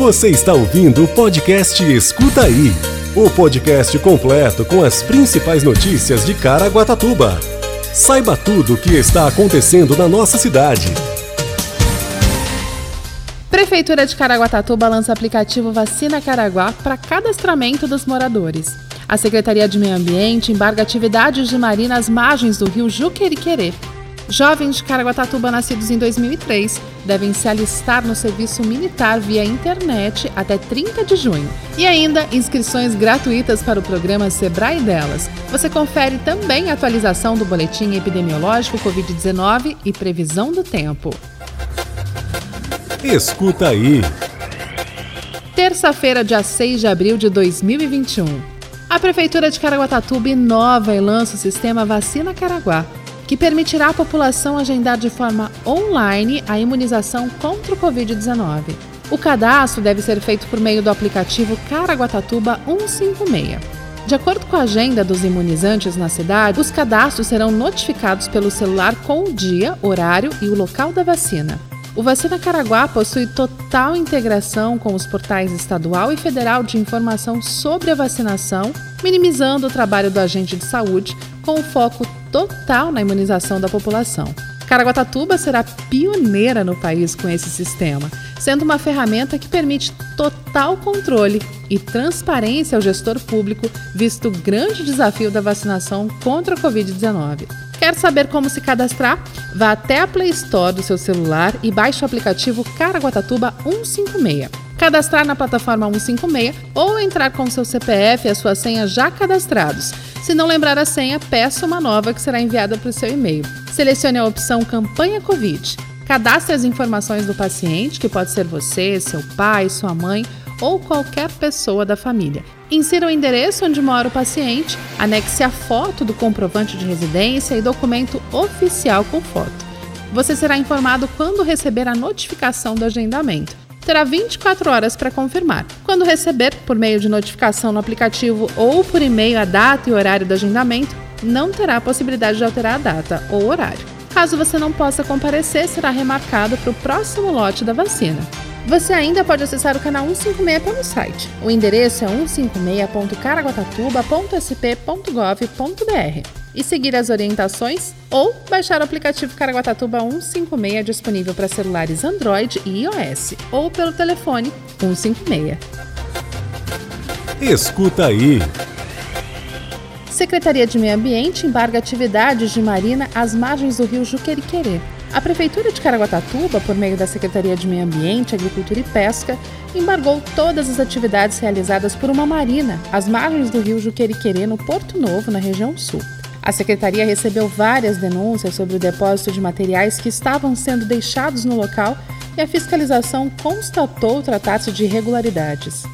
Você está ouvindo o podcast Escuta Aí o podcast completo com as principais notícias de Caraguatatuba. Saiba tudo o que está acontecendo na nossa cidade. Prefeitura de Caraguatatuba lança aplicativo Vacina Caraguá para cadastramento dos moradores. A Secretaria de Meio Ambiente embarga atividades de marina às margens do rio Juqueriquerê Jovens de Caraguatatuba nascidos em 2003 devem se alistar no serviço militar via internet até 30 de junho. E ainda inscrições gratuitas para o programa Sebrae Delas. Você confere também a atualização do boletim epidemiológico Covid-19 e previsão do tempo. Escuta aí. Terça-feira, dia 6 de abril de 2021. A Prefeitura de Caraguatatuba inova e lança o sistema Vacina Caraguá que permitirá à população agendar de forma online a imunização contra o Covid-19. O cadastro deve ser feito por meio do aplicativo Caraguatatuba 156. De acordo com a agenda dos imunizantes na cidade, os cadastros serão notificados pelo celular com o dia, horário e o local da vacina. O Vacina Caraguá possui total integração com os portais estadual e federal de informação sobre a vacinação, minimizando o trabalho do agente de saúde, com foco total na imunização da população. Caraguatatuba será pioneira no país com esse sistema, sendo uma ferramenta que permite total controle e transparência ao gestor público, visto o grande desafio da vacinação contra a Covid-19. Quer saber como se cadastrar? Vá até a Play Store do seu celular e baixe o aplicativo Caraguatatuba 156. Cadastrar na plataforma 156 ou entrar com seu CPF e a sua senha já cadastrados. Se não lembrar a senha, peça uma nova que será enviada para o seu e-mail. Selecione a opção Campanha Covid. Cadastre as informações do paciente, que pode ser você, seu pai, sua mãe ou qualquer pessoa da família. Insira o endereço onde mora o paciente, anexe a foto do comprovante de residência e documento oficial com foto. Você será informado quando receber a notificação do agendamento terá 24 horas para confirmar. Quando receber, por meio de notificação no aplicativo ou por e-mail a data e horário do agendamento, não terá a possibilidade de alterar a data ou horário. Caso você não possa comparecer, será remarcado para o próximo lote da vacina. Você ainda pode acessar o canal 156 pelo site. O endereço é 156.caraguatatuba.sp.gov.br e seguir as orientações ou baixar o aplicativo Caraguatatuba 156 disponível para celulares Android e iOS ou pelo telefone 156. Escuta aí. Secretaria de Meio Ambiente embarga atividades de marina às margens do rio Juqueriquerê. A Prefeitura de Caraguatatuba, por meio da Secretaria de Meio Ambiente, Agricultura e Pesca, embargou todas as atividades realizadas por uma marina às margens do rio Juqueriquerê, no Porto Novo, na região sul. A secretaria recebeu várias denúncias sobre o depósito de materiais que estavam sendo deixados no local e a fiscalização constatou tratar-se de irregularidades.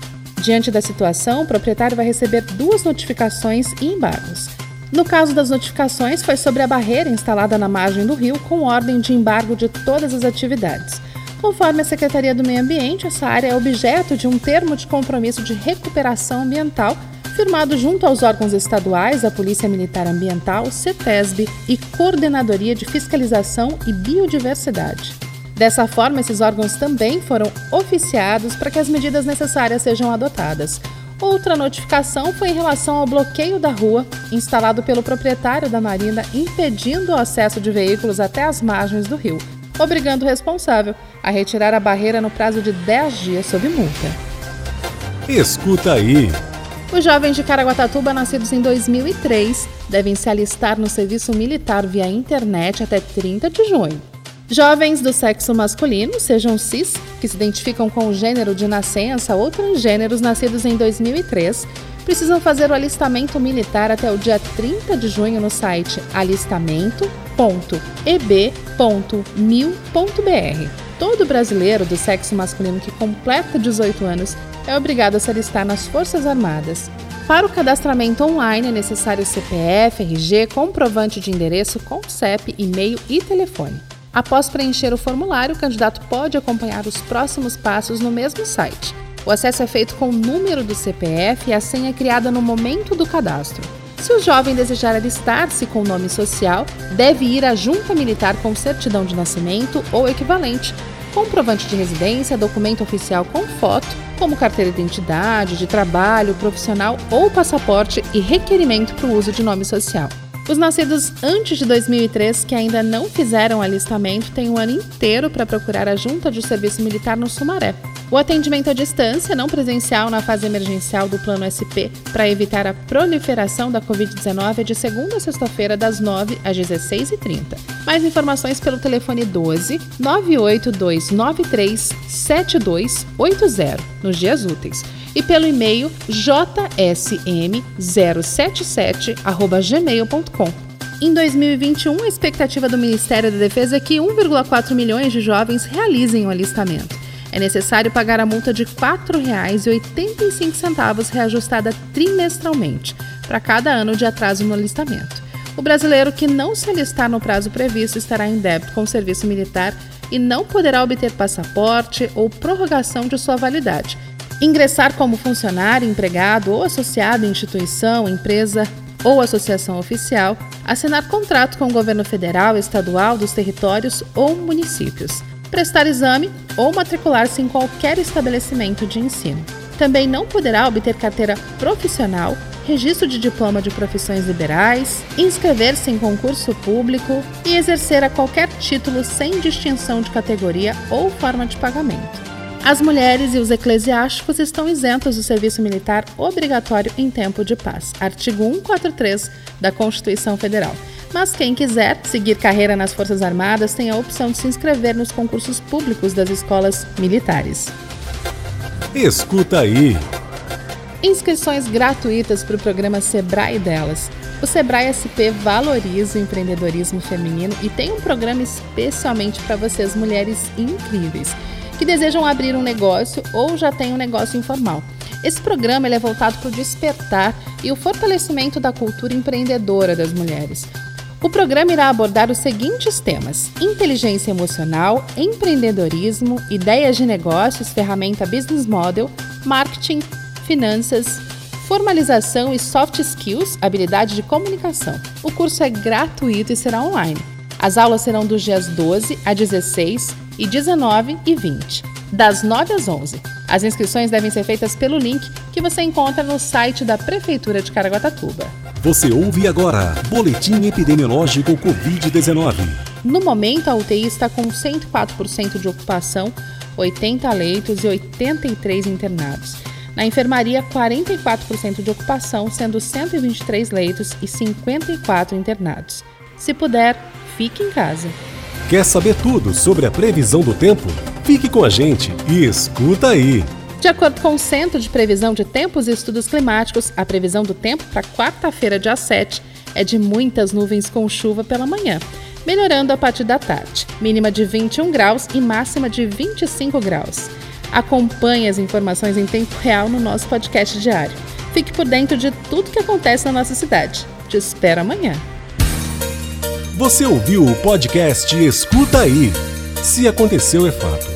Diante da situação, o proprietário vai receber duas notificações e embargos. No caso das notificações, foi sobre a barreira instalada na margem do rio com ordem de embargo de todas as atividades. Conforme a Secretaria do Meio Ambiente, essa área é objeto de um termo de compromisso de recuperação ambiental firmado junto aos órgãos estaduais, a Polícia Militar Ambiental, CETESB e Coordenadoria de Fiscalização e Biodiversidade. Dessa forma, esses órgãos também foram oficiados para que as medidas necessárias sejam adotadas. Outra notificação foi em relação ao bloqueio da rua, instalado pelo proprietário da marina, impedindo o acesso de veículos até as margens do rio, obrigando o responsável a retirar a barreira no prazo de 10 dias sob multa. Escuta aí. Os jovens de Caraguatatuba, nascidos em 2003, devem se alistar no serviço militar via internet até 30 de junho. Jovens do sexo masculino, sejam cis, que se identificam com o gênero de nascença ou transgêneros nascidos em 2003, precisam fazer o alistamento militar até o dia 30 de junho no site alistamento.eb.mil.br. Todo brasileiro do sexo masculino que completa 18 anos é obrigado a se alistar nas Forças Armadas. Para o cadastramento online é necessário CPF, RG, comprovante de endereço com CEP, e-mail e telefone. Após preencher o formulário, o candidato pode acompanhar os próximos passos no mesmo site. O acesso é feito com o número do CPF e a senha criada no momento do cadastro. Se o jovem desejar alistar-se com nome social, deve ir à junta militar com certidão de nascimento ou equivalente comprovante de residência, documento oficial com foto, como carteira de identidade, de trabalho, profissional ou passaporte e requerimento para o uso de nome social. Os nascidos antes de 2003 que ainda não fizeram alistamento têm um ano inteiro para procurar a junta de serviço militar no Sumaré. O atendimento à distância, não presencial na fase emergencial do Plano SP, para evitar a proliferação da Covid-19 é de segunda a sexta-feira, das 9 às 16h30. Mais informações pelo telefone 12 98293 7280 nos dias úteis e pelo e-mail jsm077@gmail.com. Em 2021, a expectativa do Ministério da Defesa é que 1,4 milhões de jovens realizem o alistamento. É necessário pagar a multa de R$ 4,85 reajustada trimestralmente para cada ano de atraso no alistamento. O brasileiro que não se alistar no prazo previsto estará em débito com o serviço militar e não poderá obter passaporte ou prorrogação de sua validade, Ingressar como funcionário, empregado ou associado em instituição, empresa ou associação oficial, assinar contrato com o governo federal, estadual, dos territórios ou municípios, prestar exame ou matricular-se em qualquer estabelecimento de ensino. Também não poderá obter carteira profissional, registro de diploma de profissões liberais, inscrever-se em concurso público e exercer a qualquer título sem distinção de categoria ou forma de pagamento. As mulheres e os eclesiásticos estão isentos do serviço militar obrigatório em tempo de paz. Artigo 143 da Constituição Federal. Mas quem quiser seguir carreira nas Forças Armadas tem a opção de se inscrever nos concursos públicos das escolas militares. Escuta aí. Inscrições gratuitas para o programa Sebrae Delas. O Sebrae SP valoriza o empreendedorismo feminino e tem um programa especialmente para vocês, mulheres incríveis que desejam abrir um negócio ou já têm um negócio informal. Esse programa é voltado para o despertar e o fortalecimento da cultura empreendedora das mulheres. O programa irá abordar os seguintes temas: inteligência emocional, empreendedorismo, ideias de negócios, ferramenta business model, marketing, finanças, formalização e soft skills, habilidade de comunicação. O curso é gratuito e será online. As aulas serão dos dias 12 a 16 e 19 e 20, das 9 às 11. As inscrições devem ser feitas pelo link que você encontra no site da Prefeitura de Caraguatatuba. Você ouve agora Boletim Epidemiológico Covid-19. No momento, a UTI está com 104% de ocupação, 80 leitos e 83 internados. Na enfermaria, 44% de ocupação, sendo 123 leitos e 54 internados. Se puder, fique em casa. Quer saber tudo sobre a previsão do tempo? Fique com a gente e escuta aí! De acordo com o Centro de Previsão de Tempos e Estudos Climáticos, a previsão do tempo para quarta-feira, dia 7, é de muitas nuvens com chuva pela manhã, melhorando a partir da tarde. Mínima de 21 graus e máxima de 25 graus. Acompanhe as informações em tempo real no nosso podcast diário. Fique por dentro de tudo que acontece na nossa cidade. Te espero amanhã. Você ouviu o podcast Escuta Aí. Se aconteceu é fato.